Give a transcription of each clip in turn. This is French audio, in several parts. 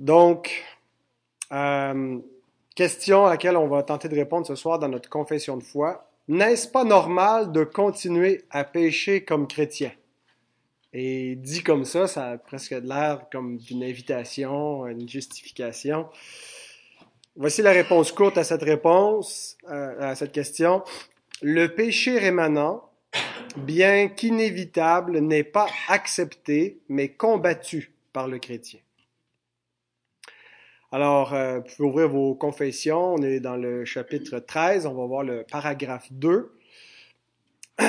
Donc, euh, question à laquelle on va tenter de répondre ce soir dans notre confession de foi. N'est-ce pas normal de continuer à pécher comme chrétien? Et dit comme ça, ça a presque l'air comme d'une invitation, une justification. Voici la réponse courte à cette réponse, euh, à cette question. Le péché rémanent, bien qu'inévitable, n'est pas accepté, mais combattu par le chrétien. Alors, euh, vous pouvez ouvrir vos confessions. On est dans le chapitre 13. On va voir le paragraphe 2.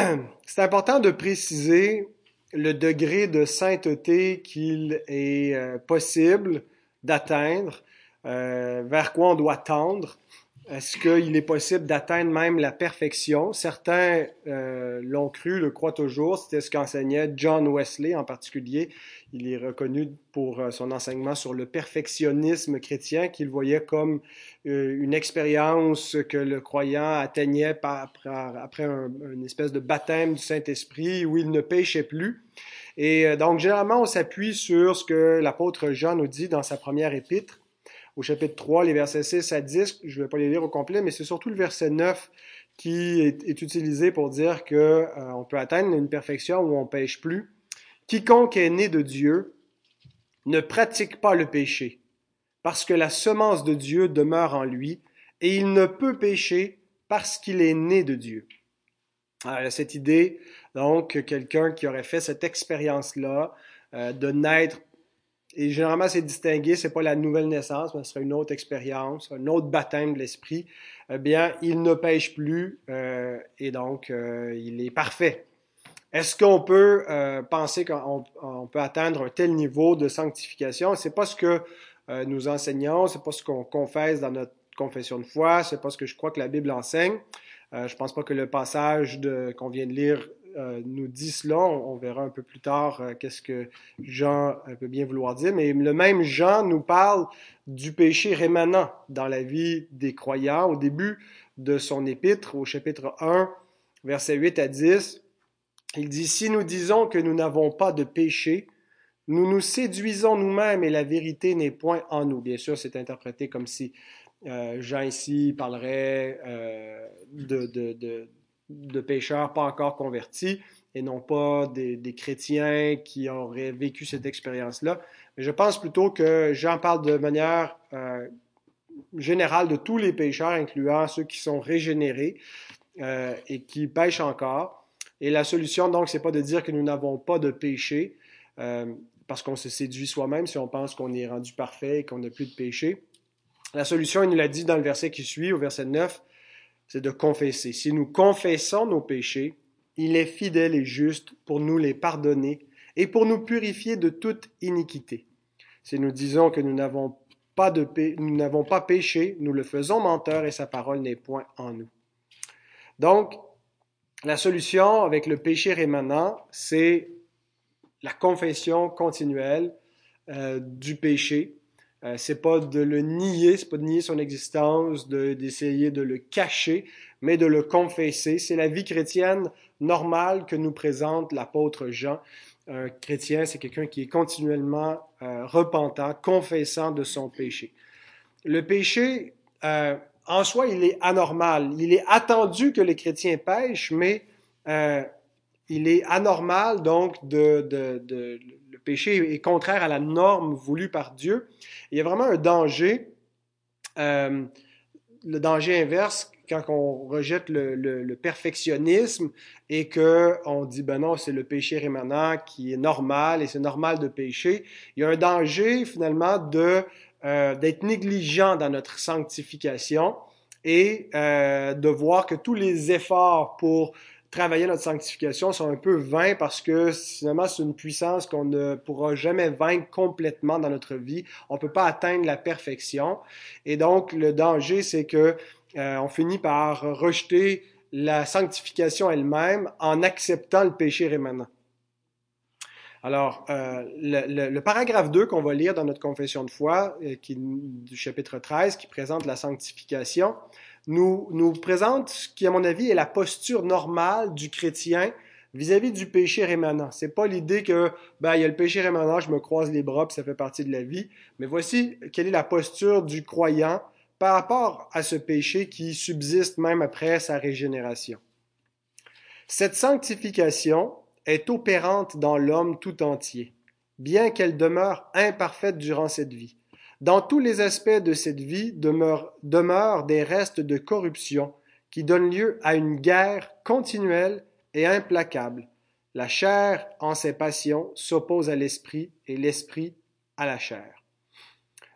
C'est important de préciser le degré de sainteté qu'il est euh, possible d'atteindre, euh, vers quoi on doit tendre. Est-ce qu'il est possible d'atteindre même la perfection? Certains euh, l'ont cru, le croient toujours. C'était ce qu'enseignait John Wesley en particulier. Il est reconnu pour euh, son enseignement sur le perfectionnisme chrétien qu'il voyait comme euh, une expérience que le croyant atteignait après, après un, une espèce de baptême du Saint-Esprit où il ne péchait plus. Et euh, donc, généralement, on s'appuie sur ce que l'apôtre Jean nous dit dans sa première épître au chapitre 3, les versets 6 à 10. Je ne vais pas les lire au complet, mais c'est surtout le verset 9 qui est, utilisé pour dire que euh, peut atteindre une perfection où on pêche plus. Quiconque est né de Dieu ne pratique pas le péché, parce que la semence de Dieu demeure en lui, et il ne peut pécher parce qu'il est né de Dieu. Cette idée, donc, quelqu'un qui aurait fait cette expérience-là, euh, de naître et généralement, c'est distingué, c'est pas la nouvelle naissance, mais ce sera une autre expérience, un autre baptême de l'esprit. Eh bien, il ne pêche plus euh, et donc euh, il est parfait. Est-ce qu'on peut euh, penser qu'on on peut atteindre un tel niveau de sanctification? C'est pas ce que euh, nous enseignons, c'est pas ce qu'on confesse dans notre confession de foi, c'est pas ce que je crois que la Bible enseigne. Euh, je pense pas que le passage qu'on vient de lire euh, nous dit cela. On, verra un peu plus tard euh, qu'est-ce que Jean peut bien vouloir dire. Mais le même Jean nous parle du péché rémanent dans la vie des croyants au début de son épître, au chapitre 1, versets 8 à 10. Il dit, Si nous disons que nous n'avons pas de péché, nous nous séduisons nous-mêmes et la vérité n'est point en nous. Bien sûr, c'est interprété comme si euh, Jean ici parlerait euh, de de pécheurs pas encore convertis et non pas des, chrétiens qui auraient vécu cette expérience-là. Mais je pense plutôt que Jean parle de manière euh, générale de tous les pécheurs, incluant ceux qui sont régénérés euh, et qui pêchent encore. Et la solution, donc, c'est pas de dire que nous n'avons pas de péché, euh, parce qu'on se séduit soi-même si on pense qu'on est rendu parfait et qu'on n'a plus de péché. La solution, il nous l'a dit dans le verset qui suit, au verset 9, c'est de confesser. Si nous confessons nos péchés, il est fidèle et juste pour nous les pardonner et pour nous purifier de toute iniquité. Si nous disons que nous n'avons pas, de nous n'avons pas péché, nous le faisons menteur et sa parole n'est point en nous. Donc, la solution avec le péché rémanent, c'est la confession continuelle euh, du péché euh, c'est pas de le nier, c'est pas de nier son existence, d'essayer de, le cacher, mais de le confesser. C'est la vie chrétienne normale que nous présente l'apôtre Jean. Un chrétien, c'est quelqu'un qui est continuellement euh, repentant, confessant de son péché. Le péché, euh, en soi, il est anormal. Il est attendu que les chrétiens pêchent, mais euh, il est anormal donc de, de, de péché est contraire à la norme voulue par Dieu. il y a vraiment un danger, euh, le danger inverse quand on rejette le, perfectionnisme et que on dit ben non c'est le péché rémanent qui est normal et c'est normal de pécher. Il y a un danger finalement de euh, d'être négligent dans notre sanctification et euh, de voir que tous les efforts pour travailler notre sanctification sont un peu vains parce que finalement c'est une puissance qu'on ne pourra jamais vaincre complètement dans notre vie. On peut pas atteindre la perfection et donc le danger c'est que euh, on finit par rejeter la sanctification elle-même en acceptant le péché rémanent. Alors, euh, le, le, paragraphe 2 qu'on va lire dans notre confession de foi, euh, qui, du chapitre 13, qui présente la sanctification, nous, présente ce qui, à mon avis, est la posture normale du chrétien vis-à-vis du péché rémanent. C'est pas l'idée que ben il y a le péché rémanent, je me croise les bras puis ça fait partie de la vie, mais voici quelle est la posture du croyant par rapport à ce péché qui subsiste même après sa régénération. Cette sanctification est opérante dans l'homme tout entier, bien qu'elle demeure imparfaite durant cette vie. Dans tous les aspects de cette vie demeurent, des restes de corruption qui donnent lieu à une guerre continuelle et implacable. La chair, en ses passions, s'oppose à l'esprit et l'esprit à la chair.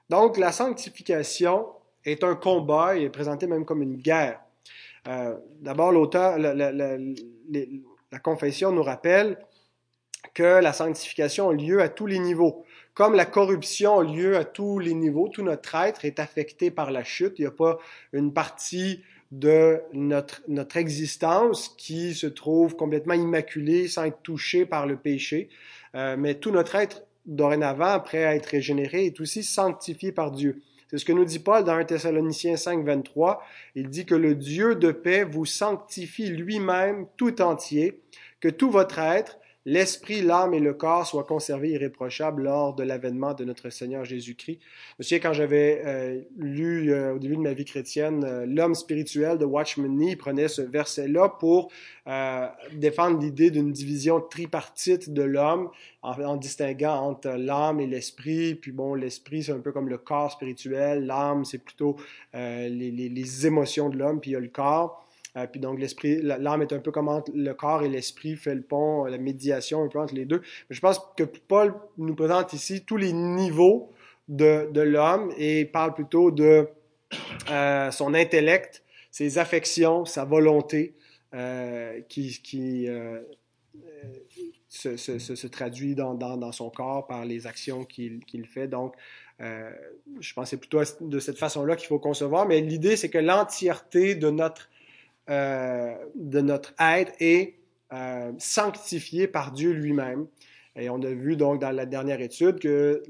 Donc, la sanctification est un combat et est présenté même comme une guerre. Euh, D'abord, l'auteur, la, la, la, la, confession nous rappelle que la sanctification a lieu à tous les niveaux. Comme la corruption a lieu à tous les niveaux, tout notre être est affecté par la chute. Il n'y a pas une partie de notre, notre existence qui se trouve complètement immaculée sans être touchée par le péché. Euh, mais tout notre être, dorénavant, après être régénéré, est aussi sanctifié par Dieu. C'est ce que nous dit Paul dans 1 Thessaloniciens 5, 23. Il dit que le Dieu de paix vous sanctifie lui-même tout entier, que tout votre être, l'esprit, l'âme et le corps soient conservés irréprochables lors de l'avènement de notre Seigneur Jésus-Christ. Je me souviens quand j'avais euh, lu euh, au début de ma vie chrétienne euh, L'homme spirituel de Watchman Nee, prenait ce verset-là pour défendre l'idée d'une division tripartite de l'homme en, distinguant entre l'âme et l'esprit. Puis bon, l'esprit, c'est un peu comme le corps spirituel. L'âme, c'est plutôt les, les, les émotions de l'homme, puis il y a le corps. Euh, puis donc l'esprit, l'âme est un peu comme entre le corps et l'esprit fait le pont, la médiation un peu entre les deux. Mais je pense que Paul nous présente ici tous les niveaux de, de l'homme et parle plutôt de euh, son intellect, ses affections, sa volonté euh, qui, qui euh, se, se, traduit dans, dans, dans, son corps par les actions qu'il qu'il fait. Donc, euh, je pense que c'est plutôt de cette façon-là qu'il faut concevoir, mais l'idée, c'est que l'entièreté de notre euh, de notre être est euh, sanctifié par Dieu lui-même. Et on a vu donc dans la dernière étude que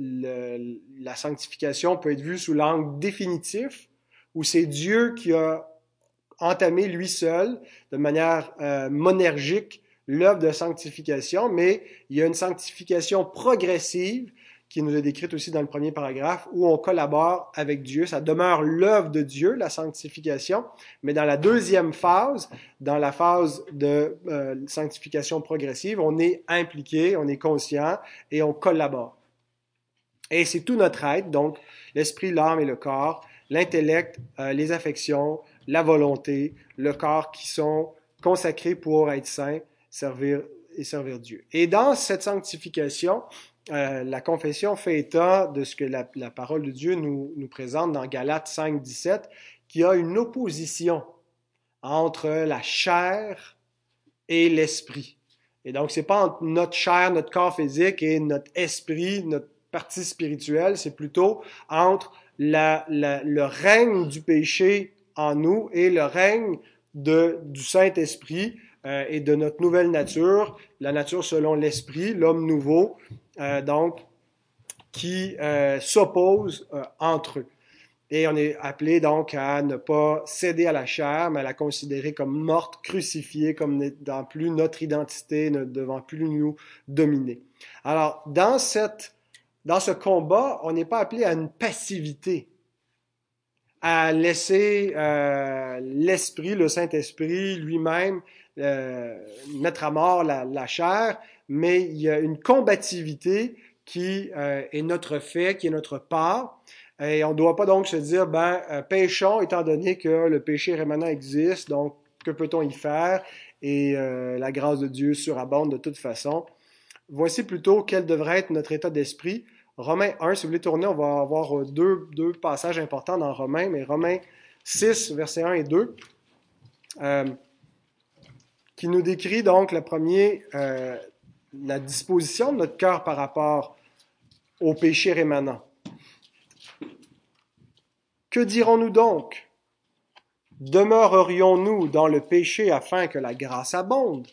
la sanctification peut être vue sous l'angle définitif, où c'est Dieu qui a entamé lui seul, de manière euh, monergique, l'œuvre de sanctification, mais il y a une sanctification progressive qui nous est décrite aussi dans le premier paragraphe, où on collabore avec Dieu. Ça demeure l'œuvre de Dieu, la sanctification, mais dans la deuxième phase, dans la phase de euh, sanctification progressive, on est impliqué, on est conscient et on collabore. Et c'est tout notre être, donc l'esprit, l'âme et le corps, l'intellect, euh, les affections, la volonté, le corps qui sont consacrés pour être saints, servir et servir Dieu. Et dans cette sanctification, euh, la confession fait état de ce que la, parole de Dieu nous, présente dans Galates 5, 17, qui a une opposition entre la chair et l'esprit. Et donc, c'est pas entre notre chair, notre corps physique et notre esprit, notre partie spirituelle, c'est plutôt entre le règne du péché en nous et le règne du Saint-Esprit euh, et de notre nouvelle nature, la nature selon l'Esprit, l'homme nouveau, euh, donc, qui euh, s'opposent euh, entre eux. Et on est appelé donc à ne pas céder à la chair, mais à la considérer comme morte, crucifiée, comme n'étant plus notre identité, ne devant plus nous dominer. Alors, dans, cette, dans ce combat, on n'est pas appelé à une passivité, à laisser l'Esprit, le Saint-Esprit lui-même, euh, mettre à mort la, la chair, mais il y a une combativité qui euh, est notre fait, qui est notre part. Et on ne doit pas donc se dire, ben, euh, péchons étant donné que le péché rémanent existe, donc que peut-on y faire? Et euh, la grâce de Dieu surabonde de toute façon. Voici plutôt quel devrait être notre état d'esprit. Romains 1, si vous voulez tourner, on va avoir deux, deux passages importants dans Romains, mais Romains 6, versets 1 et 2, euh, qui nous décrit donc le premier euh, la disposition de notre cœur par rapport au péché rémanent. Que dirons-nous donc? Demeurerions-nous dans le péché afin que la grâce abonde?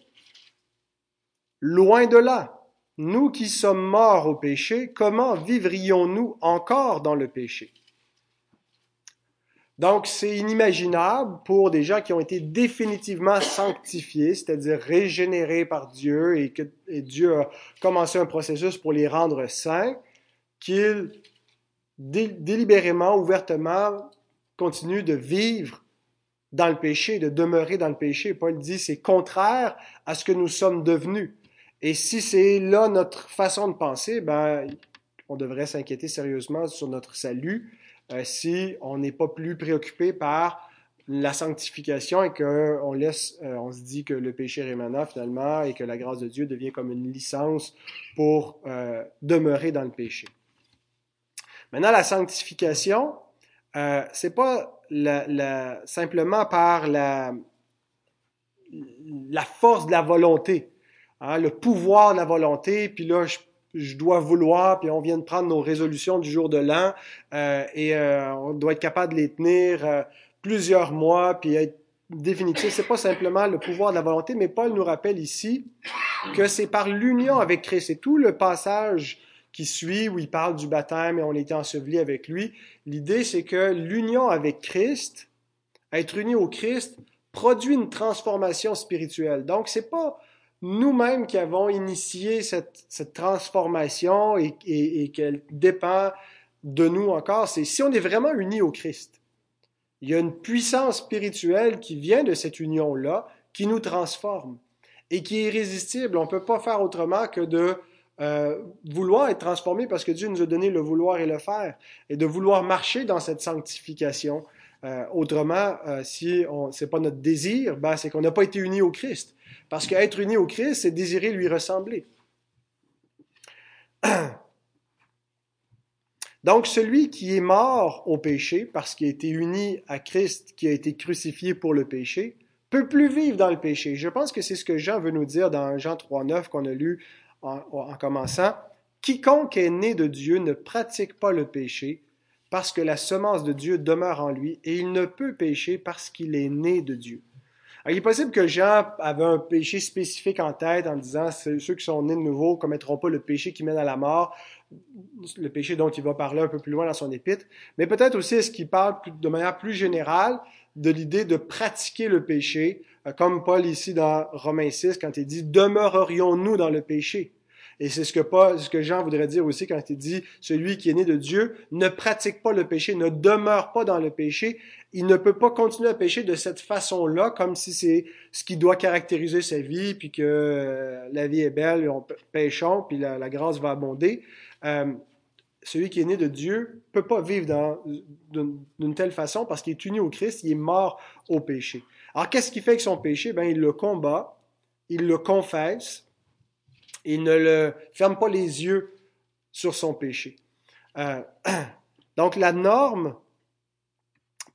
Loin de là. Nous qui sommes morts au péché, comment vivrions-nous encore dans le péché? Donc, c'est inimaginable pour des gens qui ont été définitivement sanctifiés, c'est-à-dire régénérés par Dieu et que Dieu a commencé un processus pour les rendre saints, qu'ils délibérément, ouvertement, continuent de vivre dans le péché, de demeurer dans le péché. Paul dit c'est contraire à ce que nous sommes devenus. Et si c'est là notre façon de penser, ben, on devrait s'inquiéter sérieusement sur notre salut euh, si on n'est pas plus préoccupé par la sanctification et qu'on laisse, euh, on se dit que le péché rémanent finalement et que la grâce de Dieu devient comme une licence pour euh, demeurer dans le péché. Maintenant, la sanctification, euh, c'est pas simplement par la, la force de la volonté, hein, le pouvoir de la volonté, puis là, je, je, dois vouloir, puis on vient de prendre nos résolutions du jour de l'an, euh, et euh, on doit être capable de les tenir euh, plusieurs mois, puis être définitif. C'est pas simplement le pouvoir de la volonté, mais Paul nous rappelle ici que c'est par l'union avec Christ. C'est tout le passage qui suit, où il parle du baptême et on était enseveli avec lui. L'idée, c'est que l'union avec Christ, être uni au Christ, produit une transformation spirituelle. Donc, c'est pas nous-mêmes qui avons initié cette, transformation et qu'elle dépend de nous encore. C'est si on est vraiment unis au Christ. Il y a une puissance spirituelle qui vient de cette union-là, qui nous transforme et qui est irrésistible. On ne peut pas faire autrement que de euh, vouloir être transformé parce que Dieu nous a donné le vouloir et le faire, et de vouloir marcher dans cette sanctification. Euh, autrement, euh, si ce n'est pas notre désir, ben, c'est qu'on n'a pas été unis au Christ. Parce qu'être uni au Christ, c'est désirer lui ressembler. Donc, celui qui est mort au péché, parce qu'il a été uni à Christ, qui a été crucifié pour le péché, peut plus vivre dans le péché. Je pense que c'est ce que Jean veut nous dire dans Jean 3.9 qu'on a lu en, commençant, quiconque est né de Dieu ne pratique pas le péché parce que la semence de Dieu demeure en lui et il ne peut pécher parce qu'il est né de Dieu. Il est possible que Jean avait un péché spécifique en tête en disant ceux qui sont nés de nouveau commettront pas le péché qui mène à la mort, le péché dont il va parler un peu plus loin dans son épître, mais peut-être aussi est-ce qu'il parle de manière plus générale de l'idée de pratiquer le péché, euh, comme Paul ici dans Romains 6, quand il dit Demeurerions-nous dans le péché? Et c'est ce que, Jean voudrait dire aussi quand il dit Celui qui est né de Dieu ne pratique pas le péché, ne demeure pas dans le péché. Il ne peut pas continuer à pécher de cette façon-là, comme si c'est ce qui doit caractériser sa vie, puis que euh, la vie est belle, on péchons, puis la, grâce va abonder. Euh, celui qui est né de Dieu peut pas vivre d'une telle façon parce qu'il est uni au Christ, il est mort au péché. Alors, qu'est-ce qu'il fait avec son péché? Ben, il le combat, il le confesse, il ne ferme pas les yeux sur son péché. Euh, donc, la norme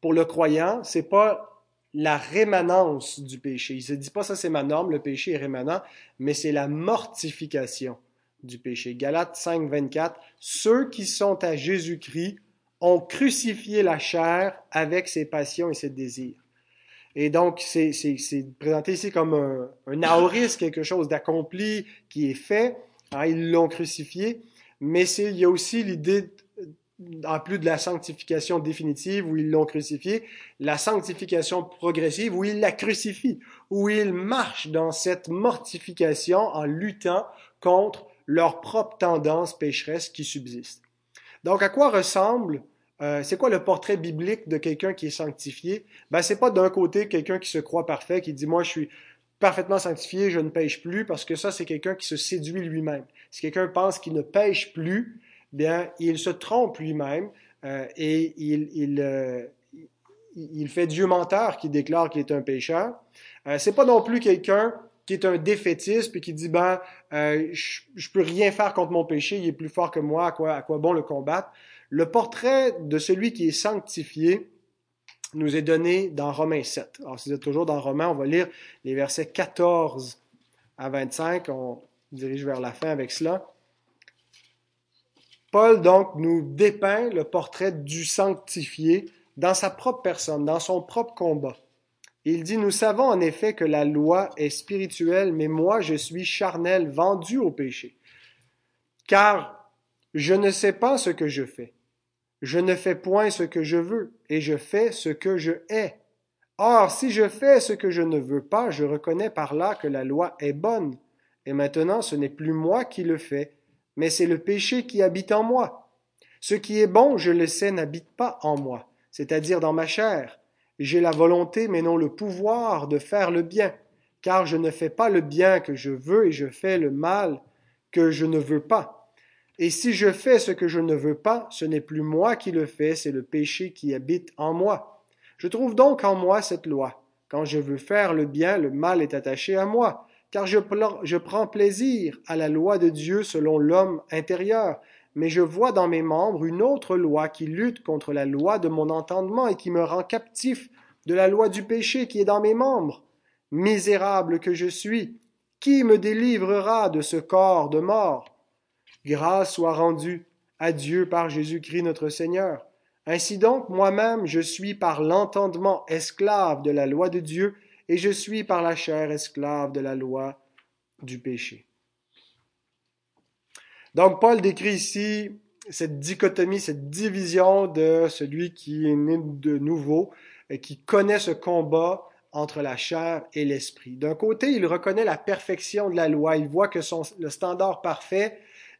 pour le croyant, c'est pas la rémanence du péché. Il se dit pas ça c'est ma norme, le péché est rémanent, mais c'est la mortification du péché. Galates 5, 24. Ceux qui sont à Jésus-Christ ont crucifié la chair avec ses passions et ses désirs. Et donc, c'est présenté ici comme un, un aoriste, quelque chose d'accompli qui est fait. Hein, ils l'ont crucifié. Mais il y a aussi l'idée, en plus de la sanctification définitive où ils l'ont crucifié, la sanctification progressive où ils la crucifient, où ils marchent dans cette mortification en luttant contre leur propre tendance pécheresse qui subsiste. Donc, à quoi ressemble euh, c'est quoi le portrait biblique de quelqu'un qui est sanctifié? Ben, c'est pas d'un côté quelqu'un qui se croit parfait, qui dit moi je suis parfaitement sanctifié, je ne pêche plus, parce que ça c'est quelqu'un qui se séduit lui-même. Si quelqu'un pense qu'il ne pêche plus, bien il se trompe lui-même euh, et il, il, euh, il, fait Dieu menteur qui déclare qu'il est un pécheur. Euh, c'est pas non plus quelqu'un qui est un défaitiste puis qui dit ben euh, je, je peux rien faire contre mon péché, il est plus fort que moi, à quoi, à quoi bon le combattre. Le portrait de celui qui est sanctifié nous est donné dans Romains 7. Alors si vous toujours dans Romains, on va lire les versets 14 à 25, on dirige vers la fin avec cela. Paul donc nous dépeint le portrait du sanctifié dans sa propre personne, dans son propre combat. Il dit, nous savons en effet que la loi est spirituelle, mais moi je suis charnel, vendu au péché. Car je ne sais pas ce que je fais, Je ne fais point ce que je veux, et je fais ce que je hais. Or, si je fais ce que je ne veux pas, je reconnais par là que la loi est bonne. Et maintenant, ce n'est plus moi qui le fais, mais c'est le péché qui habite en moi. Ce qui est bon, je le sais, n'habite pas en moi, c'est-à-dire dans ma chair. J'ai la volonté, mais non le pouvoir de faire le bien, car je ne fais pas le bien que je veux et je fais le mal que je ne veux pas. Et si je fais ce que je ne veux pas, ce n'est plus moi qui le fais, c'est le péché qui habite en moi. Je trouve donc en moi cette loi. Quand je veux faire le bien, le mal est attaché à moi, car je, je prends plaisir à la loi de Dieu selon l'homme intérieur, mais je vois dans mes membres une autre loi qui lutte contre la loi de mon entendement et qui me rend captif de la loi du péché qui est dans mes membres. Misérable que je suis, qui me délivrera de ce corps de mort? Grâce soit rendue à Dieu par Jésus-Christ notre Seigneur. Ainsi donc, moi-même, je suis par l'entendement esclave de la loi de Dieu, et je suis par la chair esclave de la loi du péché. Donc, Paul décrit ici cette dichotomie, cette division de celui qui est né de nouveau, et qui connaît ce combat entre la chair et l'esprit. D'un côté, il reconnaît la perfection de la loi. Il voit que son, le standard parfait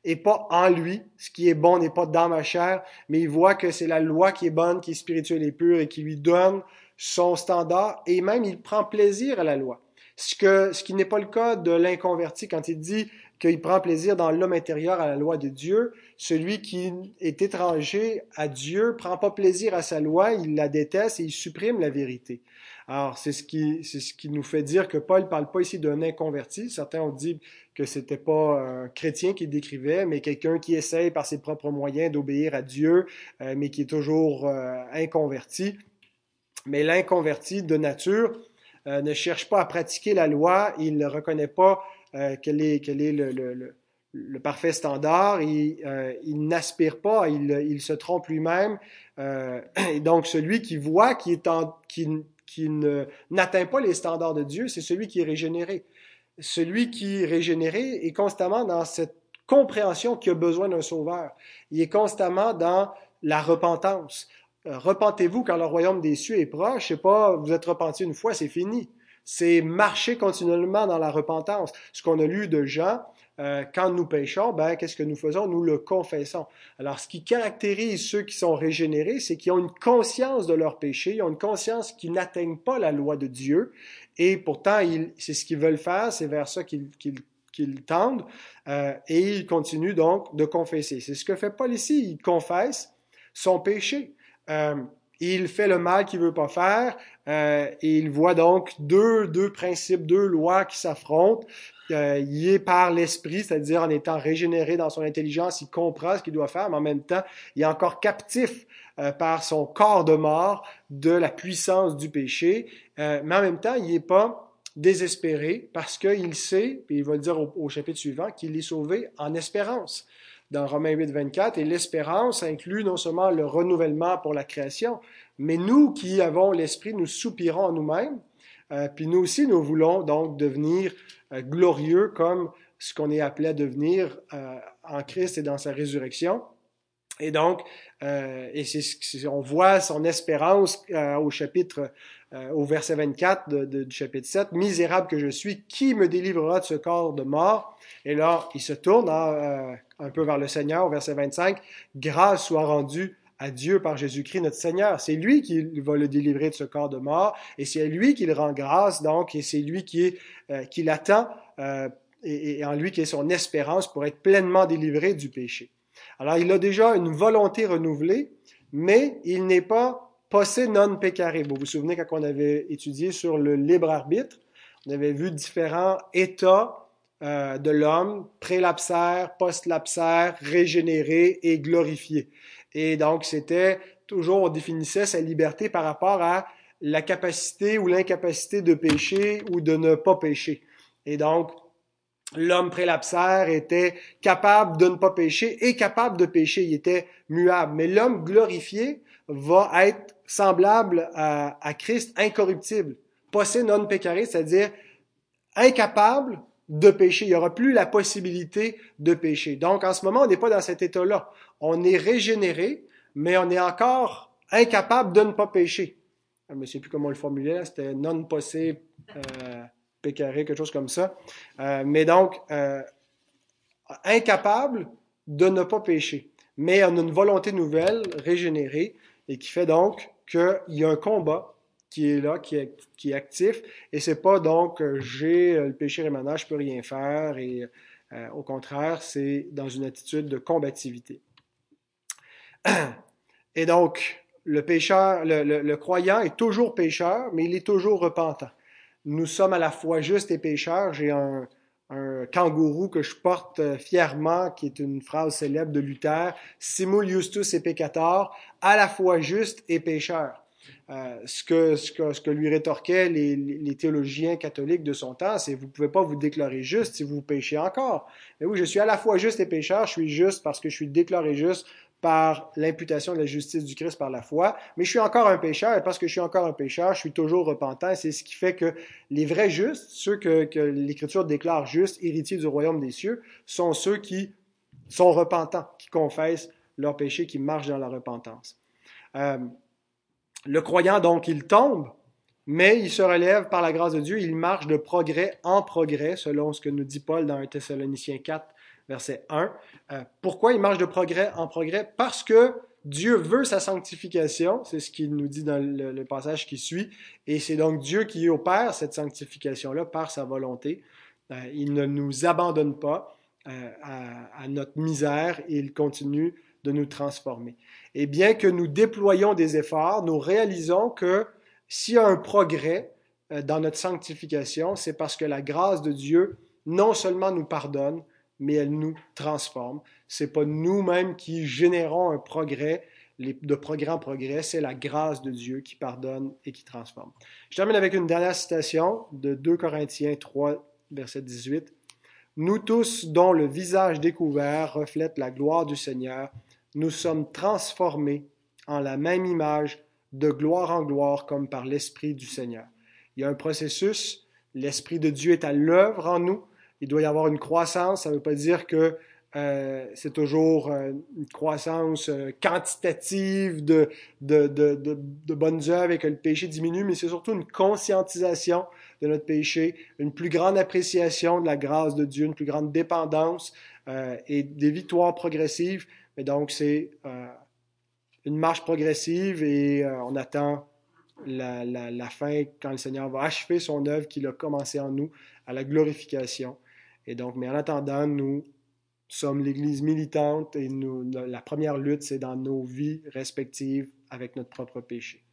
est pas en lui. Ce qui est bon n'est pas dans ma chair, mais il voit que c'est la loi qui est bonne, qui est spirituelle et pure et qui lui donne son standard. Et même, il prend plaisir à la loi. Ce, que, ce qui n'est pas le cas de l'inconverti quand il dit qu'il prend plaisir dans l'homme intérieur à la loi de Dieu. Celui qui est étranger à Dieu prend pas plaisir à sa loi, il la déteste et il supprime la vérité. Alors, c'est ce qui, c'est ce qui nous fait dire que Paul parle pas ici d'un inconverti. Certains ont dit que c'était pas un chrétien qui décrivait, mais quelqu'un qui essaye par ses propres moyens d'obéir à Dieu, euh, mais qui est toujours euh, inconverti. Mais l'inconverti de nature euh, ne cherche pas à pratiquer la loi, il ne reconnaît pas euh, quel est, le, parfait standard, il, euh, n'aspire pas, il, se trompe lui-même. Et donc celui qui voit, qui, qui n'atteint pas les standards de Dieu, c'est celui qui est régénéré. Celui qui est régénéré est constamment dans cette compréhension qu'il a besoin d'un sauveur. Il est constamment dans la repentance. Euh, repentez-vous quand le royaume des cieux est proche. C'est pas vous êtes repenti une fois, c'est fini c'est marcher continuellement dans la repentance. Ce qu'on a lu de Jean, euh, quand nous péchons, ben, qu'est-ce que nous faisons? Nous le confessons. Alors, ce qui caractérise ceux qui sont régénérés, c'est qu'ils ont une conscience de leur péché, ils ont une conscience qu'ils n'atteignent pas la loi de Dieu, et pourtant, c'est ce qu'ils veulent faire, c'est vers ça qu'ils tendent, euh, et ils continuent donc de confesser. C'est ce que fait Paul ici, il confesse son péché. Euh, il fait le mal qu'il veut pas faire, euh, et il voit donc deux, deux principes, deux lois qui s'affrontent. Euh, il est par l'esprit, c'est-à-dire en étant régénéré dans son intelligence, il comprend ce qu'il doit faire, mais en même temps, il est encore captif par son corps de mort de la puissance du péché. Mais en même temps, il n'est pas désespéré parce qu'il sait, et il va le dire au, au chapitre suivant, qu'il est sauvé en espérance dans Romains 8, 24. Et l'espérance inclut non seulement le renouvellement pour la création, mais nous qui avons l'Esprit, nous soupirons en nous-mêmes. Euh, puis nous aussi, nous voulons donc devenir euh, glorieux comme ce qu'on est appelé à devenir euh, en Christ et dans sa résurrection. Et donc, euh, et c'est, on voit son espérance euh, au chapitre, euh, au verset 24 de, de, du chapitre 7, Misérable que je suis, qui me délivrera de ce corps de mort? Et là, il se tourne hein, un peu vers le Seigneur au verset 25, Grâce soit rendue à Dieu par Jésus-Christ notre Seigneur. C'est lui qui va le délivrer de ce corps de mort et c'est lui qui le rend grâce donc et c'est lui qui, est, euh, l'attend euh, et, et, en lui qui est son espérance pour être pleinement délivré du péché. Alors il a déjà une volonté renouvelée, mais il n'est pas possé non peccare. Vous vous souvenez quand on avait étudié sur le libre arbitre, on avait vu différents états euh, de l'homme, prélapsaire, post-lapsaire, régénéré et glorifié. Et donc, c'était toujours, on définissait sa liberté par rapport à la capacité ou l'incapacité de pécher ou de ne pas pécher. Et donc, l'homme prélapsaire était capable de ne pas pécher et capable de pécher. Il était muable. Mais l'homme glorifié va être semblable à, Christ, incorruptible. Possé non peccare, c'est-à-dire incapable de pécher. Il n'y aura plus la possibilité de pécher. Donc, en ce moment, on n'est pas dans cet état-là. On est régénéré, mais on est encore incapable de ne pas pécher. Je ne sais plus comment on le formulait, c'était non possible, euh, pécaré, quelque chose comme ça. Euh, mais donc, euh, incapable de ne pas pécher. Mais on a une volonté nouvelle, régénérée, et qui fait donc qu'il y a un combat qui est là, qui est, qui est actif, et c'est pas donc j'ai le péché rémanent, je peux rien faire, et au contraire, c'est dans une attitude de combativité. Et donc, le pécheur, le, croyant est toujours pécheur, mais il est toujours repentant. Nous sommes à la fois justes et pécheurs. J'ai un, kangourou que je porte euh, fièrement, qui est une phrase célèbre de Luther, simul justus et peccator, à la fois juste et pécheur. Euh, ce, que, ce, que, ce, que, lui rétorquaient les, les, théologiens catholiques de son temps, c'est vous pouvez pas vous déclarer juste si vous péchez encore. Mais oui, je suis à la fois juste et pécheur, je suis juste parce que je suis déclaré juste par l'imputation de la justice du Christ par la foi, mais je suis encore un pécheur, et parce que je suis encore un pécheur, je suis toujours repentant, c'est ce qui fait que les vrais justes, ceux que, l'Écriture déclare justes, héritiers du royaume des cieux, sont ceux qui sont repentants, qui confessent leurs péchés, qui marchent dans la repentance. Euh, le croyant, donc, il tombe, mais il se relève par la grâce de Dieu, il marche de progrès en progrès, selon ce que nous dit Paul dans 1 Thessaloniciens 4, verset 1. Euh, pourquoi il marche de progrès en progrès? Parce que Dieu veut sa sanctification, c'est ce qu'il nous dit dans le, passage qui suit, et c'est donc Dieu qui opère cette sanctification-là par sa volonté. Euh, il ne nous abandonne pas euh, à, à, notre misère il continue de nous transformer. Et bien que nous déployions des efforts, nous réalisons que s'il y a un progrès dans notre sanctification, c'est parce que la grâce de Dieu non seulement nous pardonne, mais elle nous transforme. C'est pas nous-mêmes qui générons un progrès, de progrès en progrès, c'est la grâce de Dieu qui pardonne et qui transforme. Je termine avec une dernière citation de 2 Corinthiens 3, verset 18. Nous tous, dont le visage découvert reflète la gloire du Seigneur, nous sommes transformés en la même image de gloire en gloire comme par l'Esprit du Seigneur. Il y a un processus, l'Esprit de Dieu est à l'œuvre en nous, il doit y avoir une croissance. Ça ne veut pas dire que euh, c'est toujours euh, une croissance euh, quantitative de, bonnes œuvres et que le péché diminue, mais c'est surtout une conscientisation de notre péché, une plus grande appréciation de la grâce de Dieu, une plus grande dépendance et des victoires progressives. Mais donc, c'est une marche progressive et on attend la, la, fin quand le Seigneur va achever son œuvre qu'il a commencé en nous à la glorification. Et donc, mais en attendant, nous sommes l'Église militante et la première lutte, c'est dans nos vies respectives avec notre propre péché.